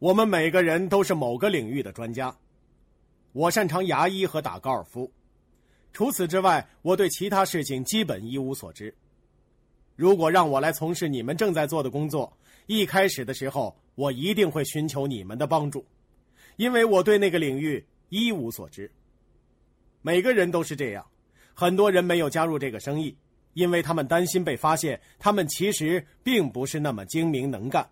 我们每个人都是某个领域的专家。我擅长牙医和打高尔夫，除此之外，我对其他事情基本一无所知。如果让我来从事你们正在做的工作，一开始的时候，我一定会寻求你们的帮助，因为我对那个领域一无所知。每个人都是这样，很多人没有加入这个生意，因为他们担心被发现，他们其实并不是那么精明能干。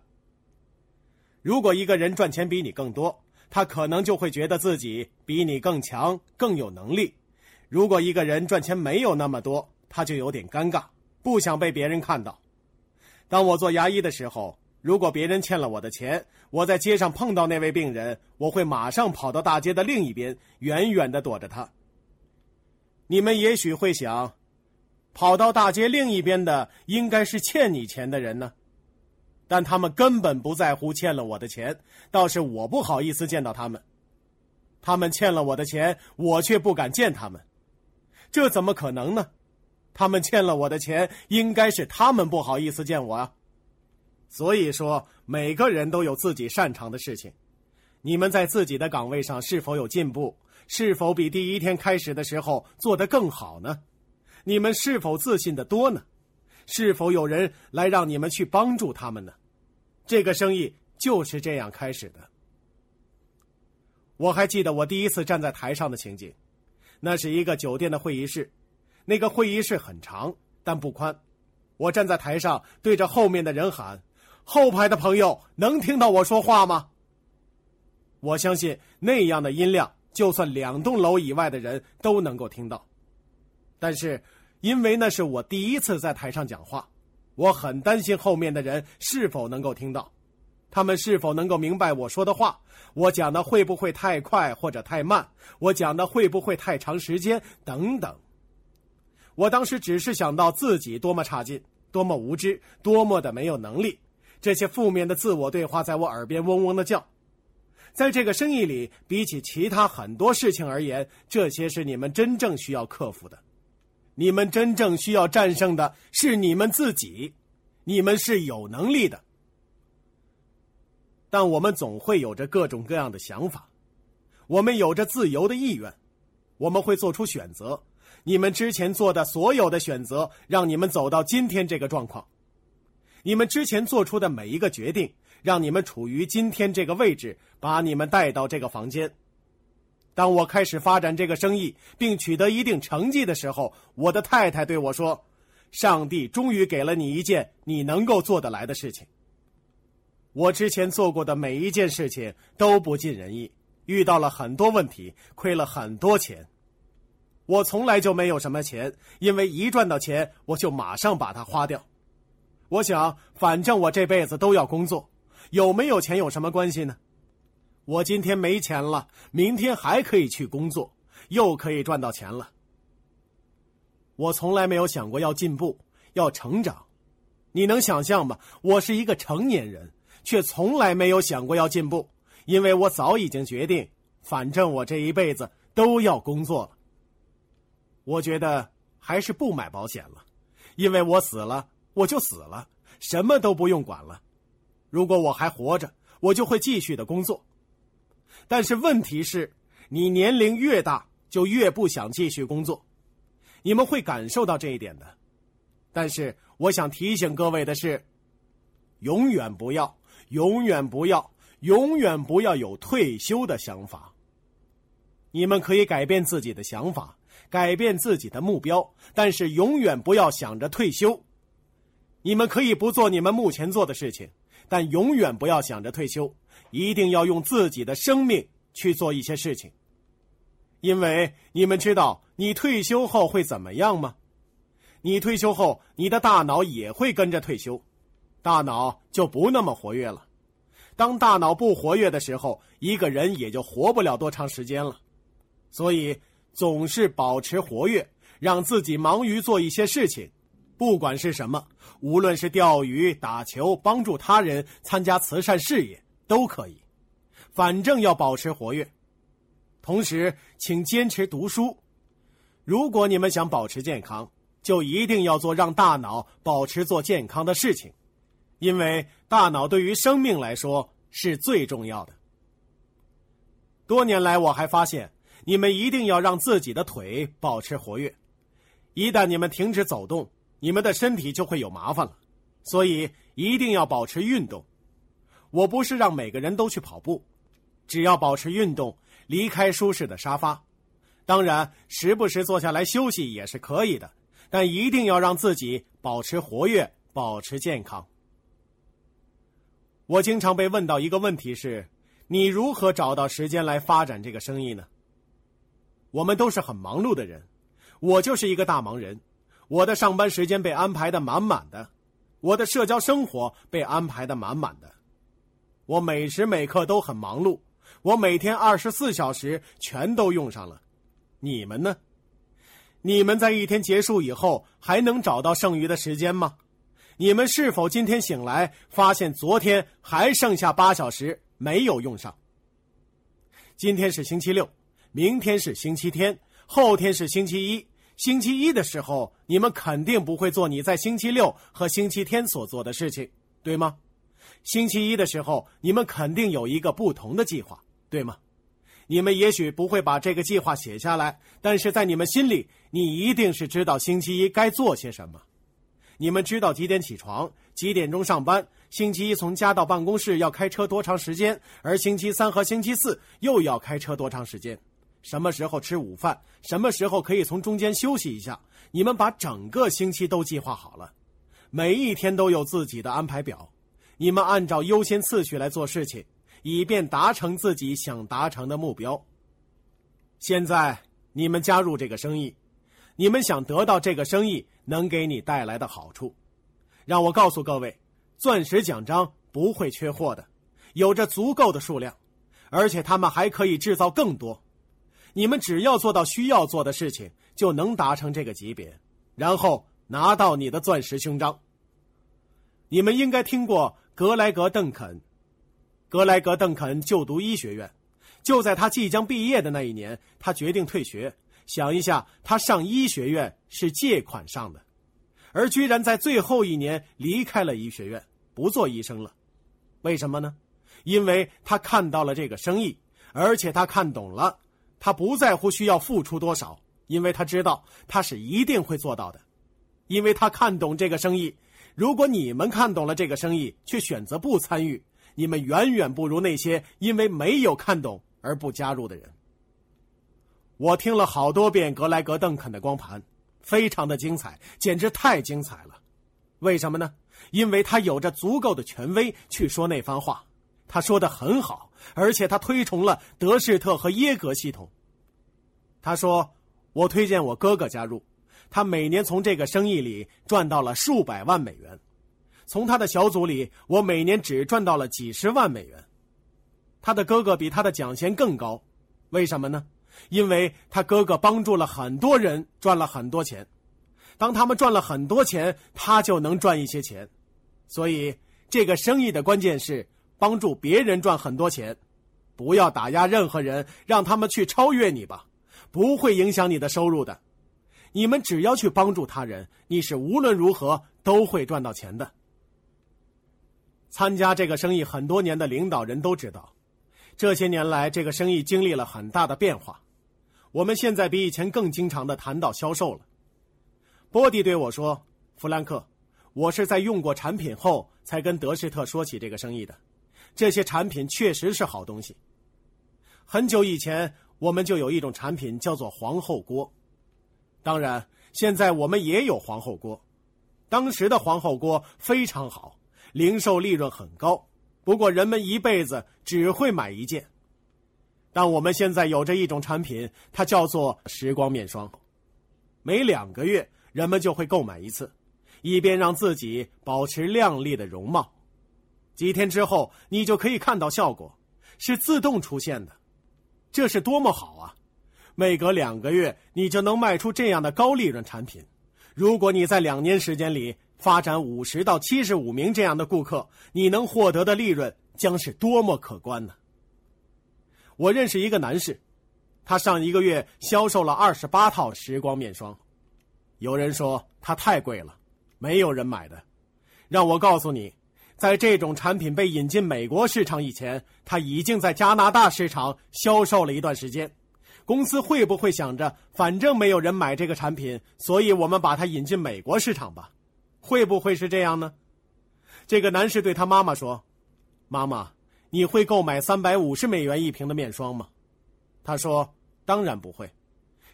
如果一个人赚钱比你更多，他可能就会觉得自己比你更强、更有能力；如果一个人赚钱没有那么多，他就有点尴尬，不想被别人看到。当我做牙医的时候，如果别人欠了我的钱，我在街上碰到那位病人，我会马上跑到大街的另一边，远远的躲着他。你们也许会想，跑到大街另一边的应该是欠你钱的人呢？但他们根本不在乎欠了我的钱，倒是我不好意思见到他们。他们欠了我的钱，我却不敢见他们，这怎么可能呢？他们欠了我的钱，应该是他们不好意思见我啊。所以说，每个人都有自己擅长的事情。你们在自己的岗位上是否有进步？是否比第一天开始的时候做得更好呢？你们是否自信的多呢？是否有人来让你们去帮助他们呢？这个生意就是这样开始的。我还记得我第一次站在台上的情景，那是一个酒店的会议室，那个会议室很长但不宽。我站在台上对着后面的人喊：“后排的朋友能听到我说话吗？”我相信那样的音量，就算两栋楼以外的人都能够听到。但是。因为那是我第一次在台上讲话，我很担心后面的人是否能够听到，他们是否能够明白我说的话，我讲的会不会太快或者太慢，我讲的会不会太长时间等等。我当时只是想到自己多么差劲，多么无知，多么的没有能力，这些负面的自我对话在我耳边嗡嗡的叫。在这个生意里，比起其他很多事情而言，这些是你们真正需要克服的。你们真正需要战胜的是你们自己，你们是有能力的。但我们总会有着各种各样的想法，我们有着自由的意愿，我们会做出选择。你们之前做的所有的选择，让你们走到今天这个状况。你们之前做出的每一个决定，让你们处于今天这个位置，把你们带到这个房间。当我开始发展这个生意，并取得一定成绩的时候，我的太太对我说：“上帝终于给了你一件你能够做得来的事情。”我之前做过的每一件事情都不尽人意，遇到了很多问题，亏了很多钱。我从来就没有什么钱，因为一赚到钱我就马上把它花掉。我想，反正我这辈子都要工作，有没有钱有什么关系呢？我今天没钱了，明天还可以去工作，又可以赚到钱了。我从来没有想过要进步、要成长，你能想象吗？我是一个成年人，却从来没有想过要进步，因为我早已经决定，反正我这一辈子都要工作了。我觉得还是不买保险了，因为我死了，我就死了，什么都不用管了。如果我还活着，我就会继续的工作。但是问题是，你年龄越大，就越不想继续工作，你们会感受到这一点的。但是我想提醒各位的是，永远不要，永远不要，永远不要有退休的想法。你们可以改变自己的想法，改变自己的目标，但是永远不要想着退休。你们可以不做你们目前做的事情，但永远不要想着退休。一定要用自己的生命去做一些事情，因为你们知道你退休后会怎么样吗？你退休后，你的大脑也会跟着退休，大脑就不那么活跃了。当大脑不活跃的时候，一个人也就活不了多长时间了。所以，总是保持活跃，让自己忙于做一些事情，不管是什么，无论是钓鱼、打球、帮助他人、参加慈善事业。都可以，反正要保持活跃。同时，请坚持读书。如果你们想保持健康，就一定要做让大脑保持做健康的事情，因为大脑对于生命来说是最重要的。多年来，我还发现，你们一定要让自己的腿保持活跃。一旦你们停止走动，你们的身体就会有麻烦了。所以，一定要保持运动。我不是让每个人都去跑步，只要保持运动，离开舒适的沙发。当然，时不时坐下来休息也是可以的，但一定要让自己保持活跃，保持健康。我经常被问到一个问题是：你如何找到时间来发展这个生意呢？我们都是很忙碌的人，我就是一个大忙人。我的上班时间被安排的满满的，我的社交生活被安排的满满的，我每时每刻都很忙碌，我每天二十四小时全都用上了。你们呢？你们在一天结束以后还能找到剩余的时间吗？你们是否今天醒来发现昨天还剩下八小时没有用上？今天是星期六，明天是星期天，后天是星期一。星期一的时候，你们肯定不会做你在星期六和星期天所做的事情，对吗？星期一的时候，你们肯定有一个不同的计划，对吗？你们也许不会把这个计划写下来，但是在你们心里，你一定是知道星期一该做些什么。你们知道几点起床，几点钟上班？星期一从家到办公室要开车多长时间？而星期三和星期四又要开车多长时间？什么时候吃午饭？什么时候可以从中间休息一下？你们把整个星期都计划好了，每一天都有自己的安排表。你们按照优先次序来做事情，以便达成自己想达成的目标。现在你们加入这个生意。你们想得到这个生意能给你带来的好处，让我告诉各位，钻石奖章不会缺货的，有着足够的数量，而且他们还可以制造更多。你们只要做到需要做的事情，就能达成这个级别，然后拿到你的钻石胸章。你们应该听过格莱格·邓肯，格莱格·邓肯就读医学院，就在他即将毕业的那一年，他决定退学。想一下，他上医学院是借款上的，而居然在最后一年离开了医学院，不做医生了。为什么呢？因为他看到了这个生意，而且他看懂了。他不在乎需要付出多少，因为他知道他是一定会做到的。因为他看懂这个生意。如果你们看懂了这个生意，却选择不参与，你们远远不如那些因为没有看懂而不加入的人。我听了好多遍格莱格·邓肯的光盘，非常的精彩，简直太精彩了。为什么呢？因为他有着足够的权威去说那番话，他说的很好，而且他推崇了德士特和耶格系统。他说：“我推荐我哥哥加入，他每年从这个生意里赚到了数百万美元，从他的小组里，我每年只赚到了几十万美元。他的哥哥比他的奖钱更高，为什么呢？”因为他哥哥帮助了很多人赚了很多钱，当他们赚了很多钱，他就能赚一些钱。所以，这个生意的关键是帮助别人赚很多钱，不要打压任何人，让他们去超越你吧，不会影响你的收入的。你们只要去帮助他人，你是无论如何都会赚到钱的。参加这个生意很多年的领导人都知道。这些年来，这个生意经历了很大的变化。我们现在比以前更经常的谈到销售了。波迪对我说：“弗兰克，我是在用过产品后才跟德士特说起这个生意的。这些产品确实是好东西。很久以前，我们就有一种产品叫做皇后锅。当然，现在我们也有皇后锅。当时的皇后锅非常好，零售利润很高。”不过，人们一辈子只会买一件。但我们现在有着一种产品，它叫做时光面霜。每两个月，人们就会购买一次，以便让自己保持靓丽的容貌。几天之后，你就可以看到效果，是自动出现的。这是多么好啊！每隔两个月，你就能卖出这样的高利润产品。如果你在两年时间里，发展五十到七十五名这样的顾客，你能获得的利润将是多么可观呢？我认识一个男士，他上一个月销售了二十八套时光面霜。有人说他太贵了，没有人买的。让我告诉你，在这种产品被引进美国市场以前，它已经在加拿大市场销售了一段时间。公司会不会想着，反正没有人买这个产品，所以我们把它引进美国市场吧？会不会是这样呢？这个男士对他妈妈说：“妈妈，你会购买三百五十美元一瓶的面霜吗？”他说：“当然不会。”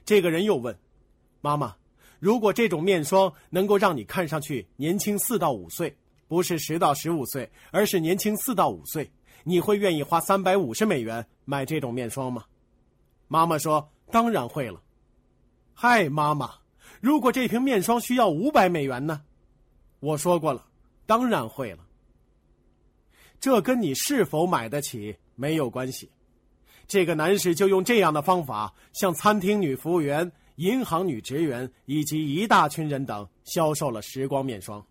这个人又问：“妈妈，如果这种面霜能够让你看上去年轻四到五岁？”不是十到十五岁，而是年轻四到五岁。你会愿意花三百五十美元买这种面霜吗？妈妈说：“当然会了。”嗨，妈妈，如果这瓶面霜需要五百美元呢？我说过了，当然会了。这跟你是否买得起没有关系。这个男士就用这样的方法向餐厅女服务员、银行女职员以及一大群人等销售了时光面霜。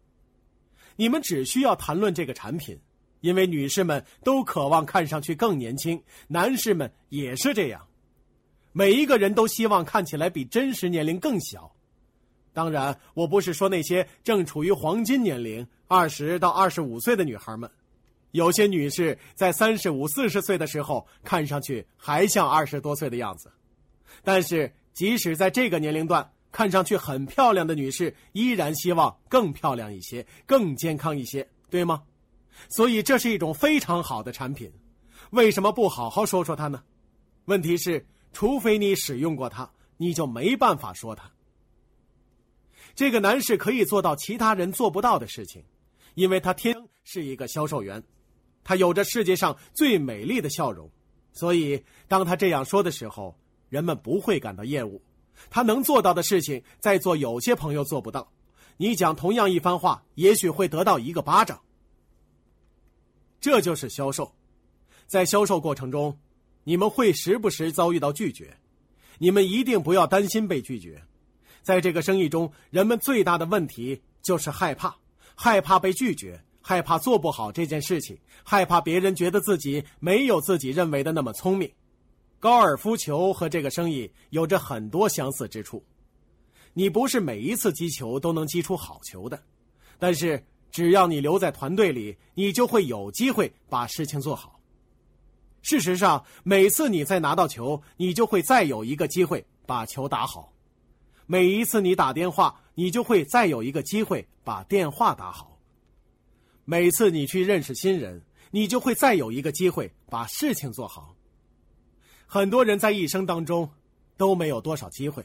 你们只需要谈论这个产品，因为女士们都渴望看上去更年轻，男士们也是这样。每一个人都希望看起来比真实年龄更小。当然，我不是说那些正处于黄金年龄二十到二十五岁的女孩们。有些女士在三十五、四十岁的时候看上去还像二十多岁的样子，但是即使在这个年龄段。看上去很漂亮的女士，依然希望更漂亮一些、更健康一些，对吗？所以这是一种非常好的产品，为什么不好好说说它呢？问题是，除非你使用过它，你就没办法说它。这个男士可以做到其他人做不到的事情，因为他天生是一个销售员，他有着世界上最美丽的笑容，所以当他这样说的时候，人们不会感到厌恶。他能做到的事情，在座有些朋友做不到。你讲同样一番话，也许会得到一个巴掌。这就是销售，在销售过程中，你们会时不时遭遇到拒绝，你们一定不要担心被拒绝。在这个生意中，人们最大的问题就是害怕，害怕被拒绝，害怕做不好这件事情，害怕别人觉得自己没有自己认为的那么聪明。高尔夫球和这个生意有着很多相似之处，你不是每一次击球都能击出好球的，但是只要你留在团队里，你就会有机会把事情做好。事实上，每次你再拿到球，你就会再有一个机会把球打好；每一次你打电话，你就会再有一个机会把电话打好；每次你去认识新人，你就会再有一个机会把事情做好。很多人在一生当中都没有多少机会，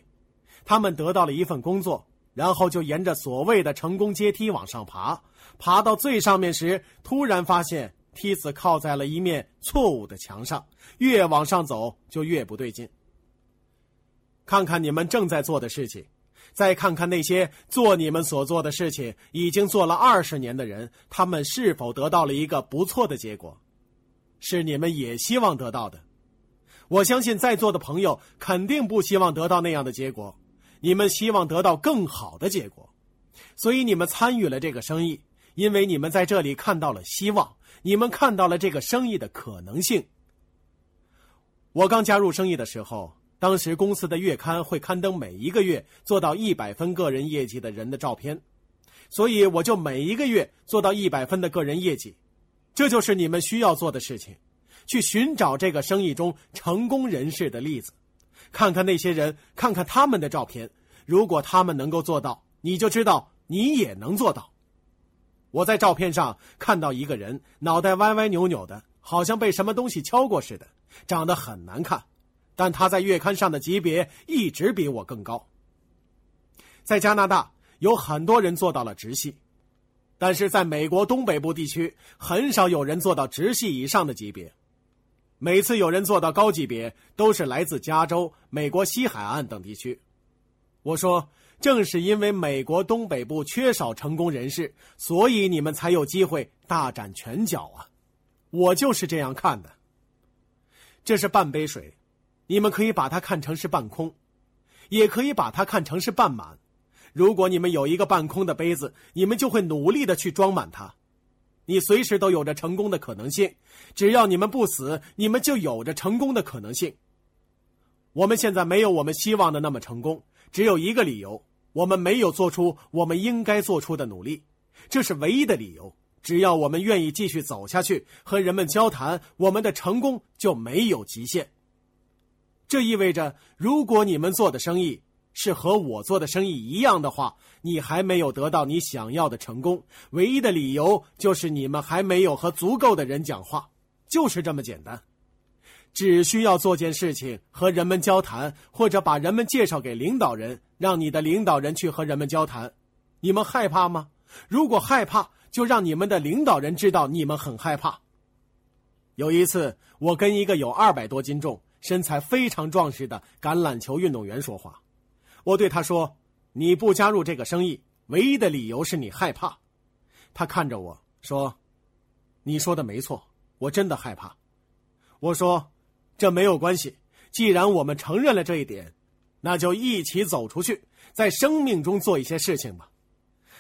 他们得到了一份工作，然后就沿着所谓的成功阶梯往上爬，爬到最上面时，突然发现梯子靠在了一面错误的墙上，越往上走就越不对劲。看看你们正在做的事情，再看看那些做你们所做的事情已经做了二十年的人，他们是否得到了一个不错的结果？是你们也希望得到的。我相信在座的朋友肯定不希望得到那样的结果，你们希望得到更好的结果，所以你们参与了这个生意，因为你们在这里看到了希望，你们看到了这个生意的可能性。我刚加入生意的时候，当时公司的月刊会刊登每一个月做到一百分个人业绩的人的照片，所以我就每一个月做到一百分的个人业绩，这就是你们需要做的事情。去寻找这个生意中成功人士的例子，看看那些人，看看他们的照片。如果他们能够做到，你就知道你也能做到。我在照片上看到一个人，脑袋歪歪扭扭的，好像被什么东西敲过似的，长得很难看。但他在月刊上的级别一直比我更高。在加拿大，有很多人做到了直系，但是在美国东北部地区，很少有人做到直系以上的级别。每次有人做到高级别，都是来自加州、美国西海岸等地区。我说，正是因为美国东北部缺少成功人士，所以你们才有机会大展拳脚啊！我就是这样看的。这是半杯水，你们可以把它看成是半空，也可以把它看成是半满。如果你们有一个半空的杯子，你们就会努力的去装满它。你随时都有着成功的可能性，只要你们不死，你们就有着成功的可能性。我们现在没有我们希望的那么成功，只有一个理由：我们没有做出我们应该做出的努力，这是唯一的理由，只要我们愿意继续走下去，和人们交谈，我们的成功就没有极限。这意味着，如果你们做的生意是和我做的生意一样的话，你还没有得到你想要的成功。唯一的理由就是你们还没有和足够的人讲话，就是这么简单。只需要做件事情，和人们交谈，或者把人们介绍给领导人，让你的领导人去和人们交谈。你们害怕吗？如果害怕，就让你们的领导人知道你们很害怕。有一次，我跟一个有二百多斤重、身材非常壮实的橄榄球运动员说话，我对他说：“你不加入这个生意，唯一的理由是你害怕。”他看着我说：“你说的没错，我真的害怕。”我说。这没有关系，既然我们承认了这一点，那就一起走出去，在生命中做一些事情吧。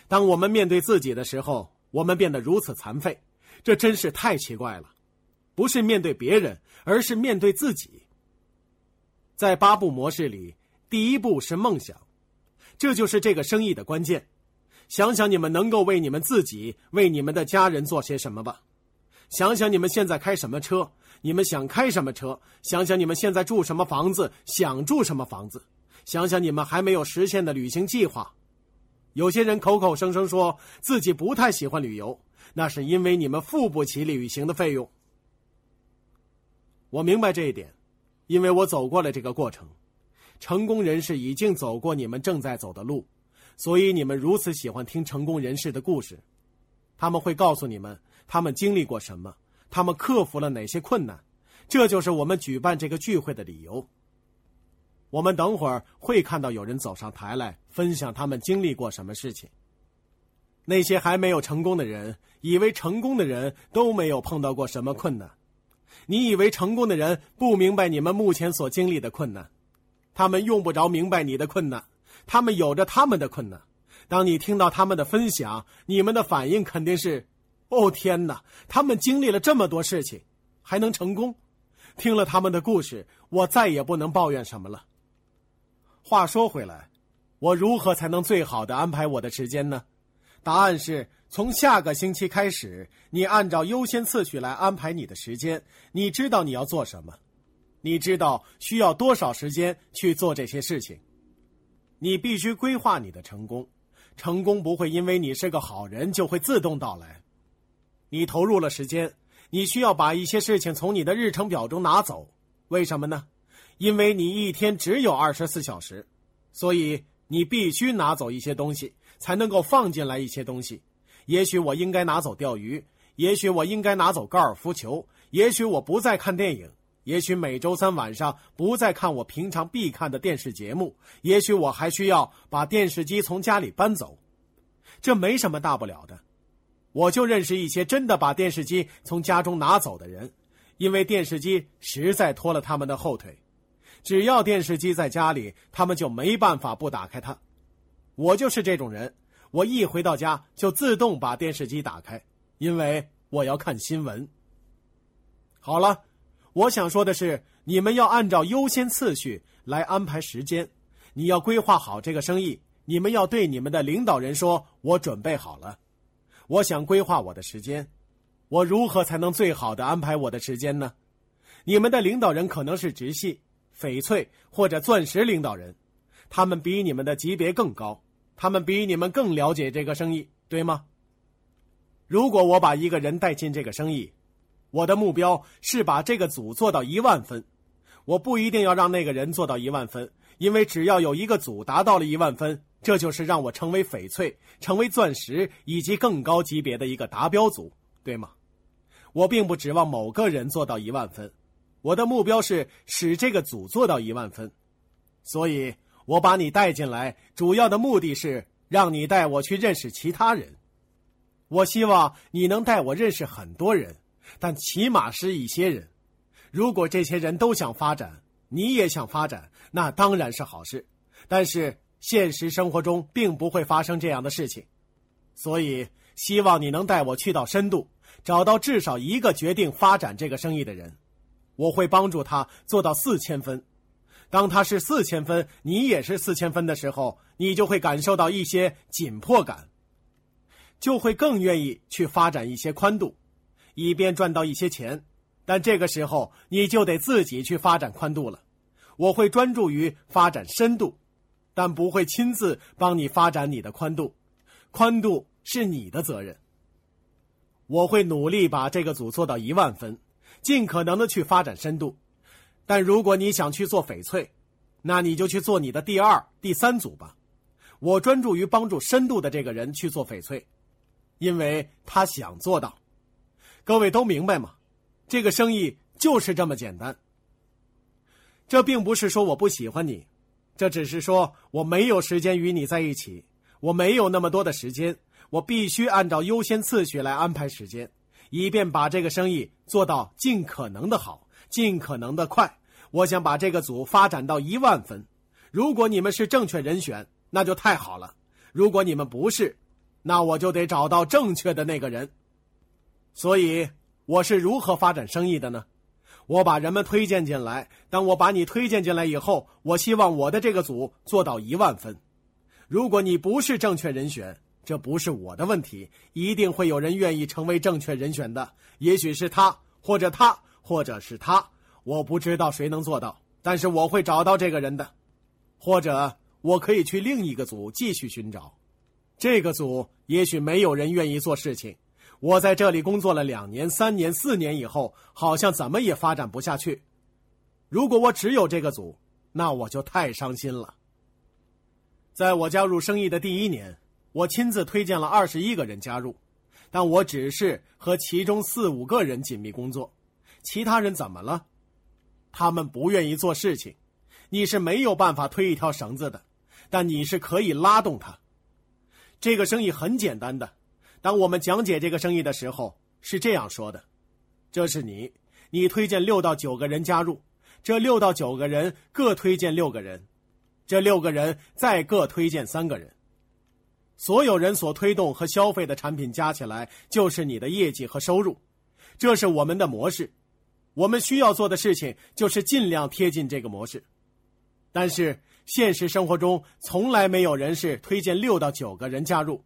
当我们面对自己的时候，我们变得如此残废，这真是太奇怪了。不是面对别人，而是面对自己。在八步模式里，第一步是梦想，这就是这个生意的关键。想想你们能够为你们自己、为你们的家人做些什么吧。想想你们现在开什么车。你们想开什么车？想想你们现在住什么房子，想住什么房子？想想你们还没有实现的旅行计划。有些人口口声声说自己不太喜欢旅游，那是因为你们付不起旅行的费用。我明白这一点，因为我走过了这个过程。成功人士已经走过你们正在走的路，所以你们如此喜欢听成功人士的故事。他们会告诉你们他们经历过什么。他们克服了哪些困难？这就是我们举办这个聚会的理由。我们等会儿会看到有人走上台来分享他们经历过什么事情。那些还没有成功的人，以为成功的人都没有碰到过什么困难。你以为成功的人不明白你们目前所经历的困难？他们用不着明白你的困难，他们有着他们的困难。当你听到他们的分享，你们的反应肯定是。哦天哪！他们经历了这么多事情，还能成功？听了他们的故事，我再也不能抱怨什么了。话说回来，我如何才能最好的安排我的时间呢？答案是从下个星期开始，你按照优先次序来安排你的时间。你知道你要做什么，你知道需要多少时间去做这些事情。你必须规划你的成功，成功不会因为你是个好人就会自动到来。你投入了时间，你需要把一些事情从你的日程表中拿走，为什么呢？因为你一天只有二十四小时，所以你必须拿走一些东西，才能够放进来一些东西。也许我应该拿走钓鱼，也许我应该拿走高尔夫球，也许我不再看电影，也许每周三晚上不再看我平常必看的电视节目，也许我还需要把电视机从家里搬走，这没什么大不了的。我就认识一些真的把电视机从家中拿走的人，因为电视机实在拖了他们的后腿。只要电视机在家里，他们就没办法不打开它。我就是这种人，我一回到家就自动把电视机打开，因为我要看新闻。好了，我想说的是，你们要按照优先次序来安排时间，你要规划好这个生意。你们要对你们的领导人说：“我准备好了。”我想规划我的时间，我如何才能最好的安排我的时间呢？你们的领导人可能是直系、翡翠或者钻石领导人，他们比你们的级别更高，他们比你们更了解这个生意，对吗？如果我把一个人带进这个生意，我的目标是把这个组做到一万分，我不一定要让那个人做到一万分，因为只要有一个组达到了一万分。这就是让我成为翡翠、成为钻石以及更高级别的一个达标组，对吗？我并不指望某个人做到一万分，我的目标是使这个组做到一万分。所以，我把你带进来，主要的目的是让你带我去认识其他人。我希望你能带我认识很多人，但起码是一些人。如果这些人都想发展，你也想发展，那当然是好事。但是。现实生活中并不会发生这样的事情，所以希望你能带我去到深度，找到至少一个决定发展这个生意的人，我会帮助他做到四千分。当他是四千分，你也是四千分的时候，你就会感受到一些紧迫感。就会更愿意去发展一些宽度，以便赚到一些钱。但这个时候你就得自己去发展宽度了。我会专注于发展深度，但不会亲自帮你发展你的宽度。宽度是你的责任。我会努力把这个组做到一万分，尽可能的去发展深度。但如果你想去做翡翠，那你就去做你的第二、第三组吧。我专注于帮助深度的这个人去做翡翠，因为他想做到。各位都明白吗？这个生意就是这么简单。这并不是说我不喜欢你，这只是说我没有时间与你在一起，我没有那么多的时间，我必须按照优先次序来安排时间，以便把这个生意做到尽可能的好，尽可能的快。我想把这个组发展到一万分。如果你们是正确人选，那就太好了；如果你们不是，那我就得找到正确的那个人。所以我是如何发展生意的呢？我把人们推荐进来。当我把你推荐进来以后，我希望我的这个组做到一万分。如果你不是正确人选，这不是我的问题，一定会有人愿意成为正确人选的。也许是他，或者他，或者是他，我不知道谁能做到，但是我会找到这个人的。或者我可以去另一个组继续寻找。这个组也许没有人愿意做事情。我在这里工作了两年、三年、四年以后，好像怎么也发展不下去。如果我只有这个组，那我就太伤心了。在我加入生意的第一年，我亲自推荐了二十一个人加入，但我只是和其中四五个人紧密工作，其他人怎么了？他们不愿意做事情。你是没有办法推一条绳子的，但你是可以拉动它。这个生意很简单的。当我们讲解这个生意的时候，是这样说的：这是你，你推荐六到九个人加入，这六到九个人各推荐六个人，这六个人再各推荐三个人，所有人所推动和消费的产品加起来就是你的业绩和收入。这是我们的模式，我们需要做的事情就是尽量贴近这个模式。但是现实生活中从来没有人是推荐六到九个人加入。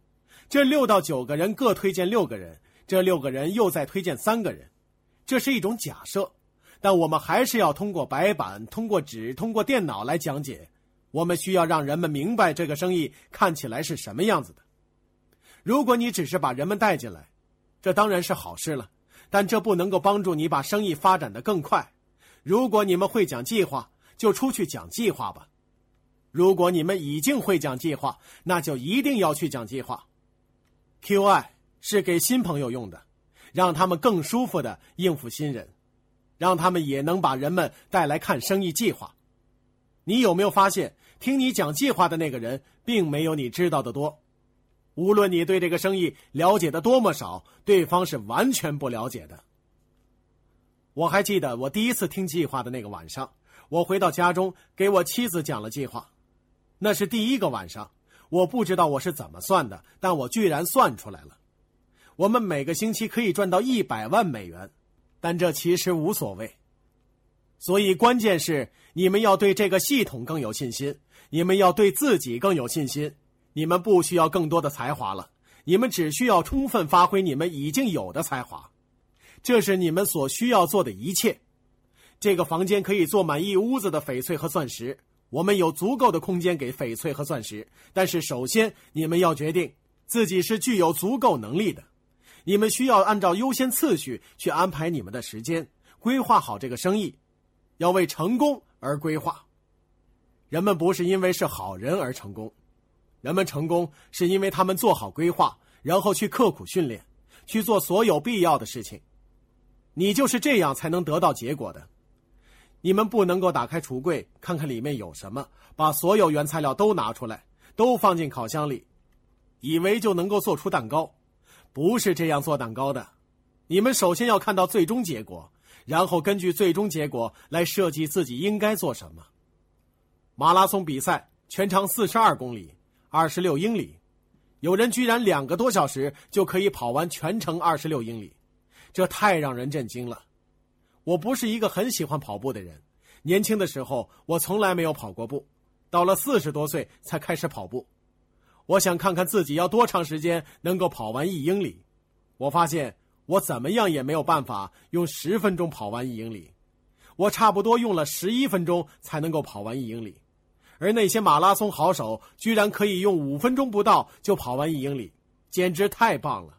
这六到九个人各推荐六个人，这六个人又再推荐三个人，这是一种假设，但我们还是要通过白板、通过纸、通过电脑来讲解。我们需要让人们明白这个生意看起来是什么样子的。如果你只是把人们带进来，这当然是好事了，但这不能够帮助你把生意发展的更快。如果你们会讲计划，就出去讲计划吧；如果你们已经会讲计划，那就一定要去讲计划。QI 是给新朋友用的，让他们更舒服的应付新人，让他们也能把人们带来看生意计划。你有没有发现，听你讲计划的那个人，并没有你知道的多？无论你对这个生意了解的多么少，对方是完全不了解的。我还记得我第一次听计划的那个晚上，我回到家中给我妻子讲了计划，那是第一个晚上。我不知道我是怎么算的，但我居然算出来了。我们每个星期可以赚到一百万美元，但这其实无所谓。所以关键是你们要对这个系统更有信心，你们要对自己更有信心。你们不需要更多的才华了，你们只需要充分发挥你们已经有的才华。这是你们所需要做的一切。这个房间可以坐满一屋子的翡翠和钻石。我们有足够的空间给翡翠和钻石，但是首先你们要决定自己是具有足够能力的。你们需要按照优先次序去安排你们的时间，规划好这个生意，要为成功而规划。人们不是因为是好人而成功，人们成功是因为他们做好规划，然后去刻苦训练，去做所有必要的事情。你就是这样才能得到结果的。你们不能够打开橱柜看看里面有什么，把所有原材料都拿出来，都放进烤箱里，以为就能够做出蛋糕，不是这样做蛋糕的。你们首先要看到最终结果，然后根据最终结果来设计自己应该做什么。马拉松比赛全长四十二公里，二十六英里，有人居然两个多小时就可以跑完全程二十六英里，这太让人震惊了。我不是一个很喜欢跑步的人，年轻的时候我从来没有跑过步，到了四十多岁才开始跑步。我想看看自己要多长时间能够跑完一英里。我发现我怎么样也没有办法用十分钟跑完一英里，我差不多用了十一分钟才能够跑完一英里，而那些马拉松好手居然可以用五分钟不到就跑完一英里，简直太棒了！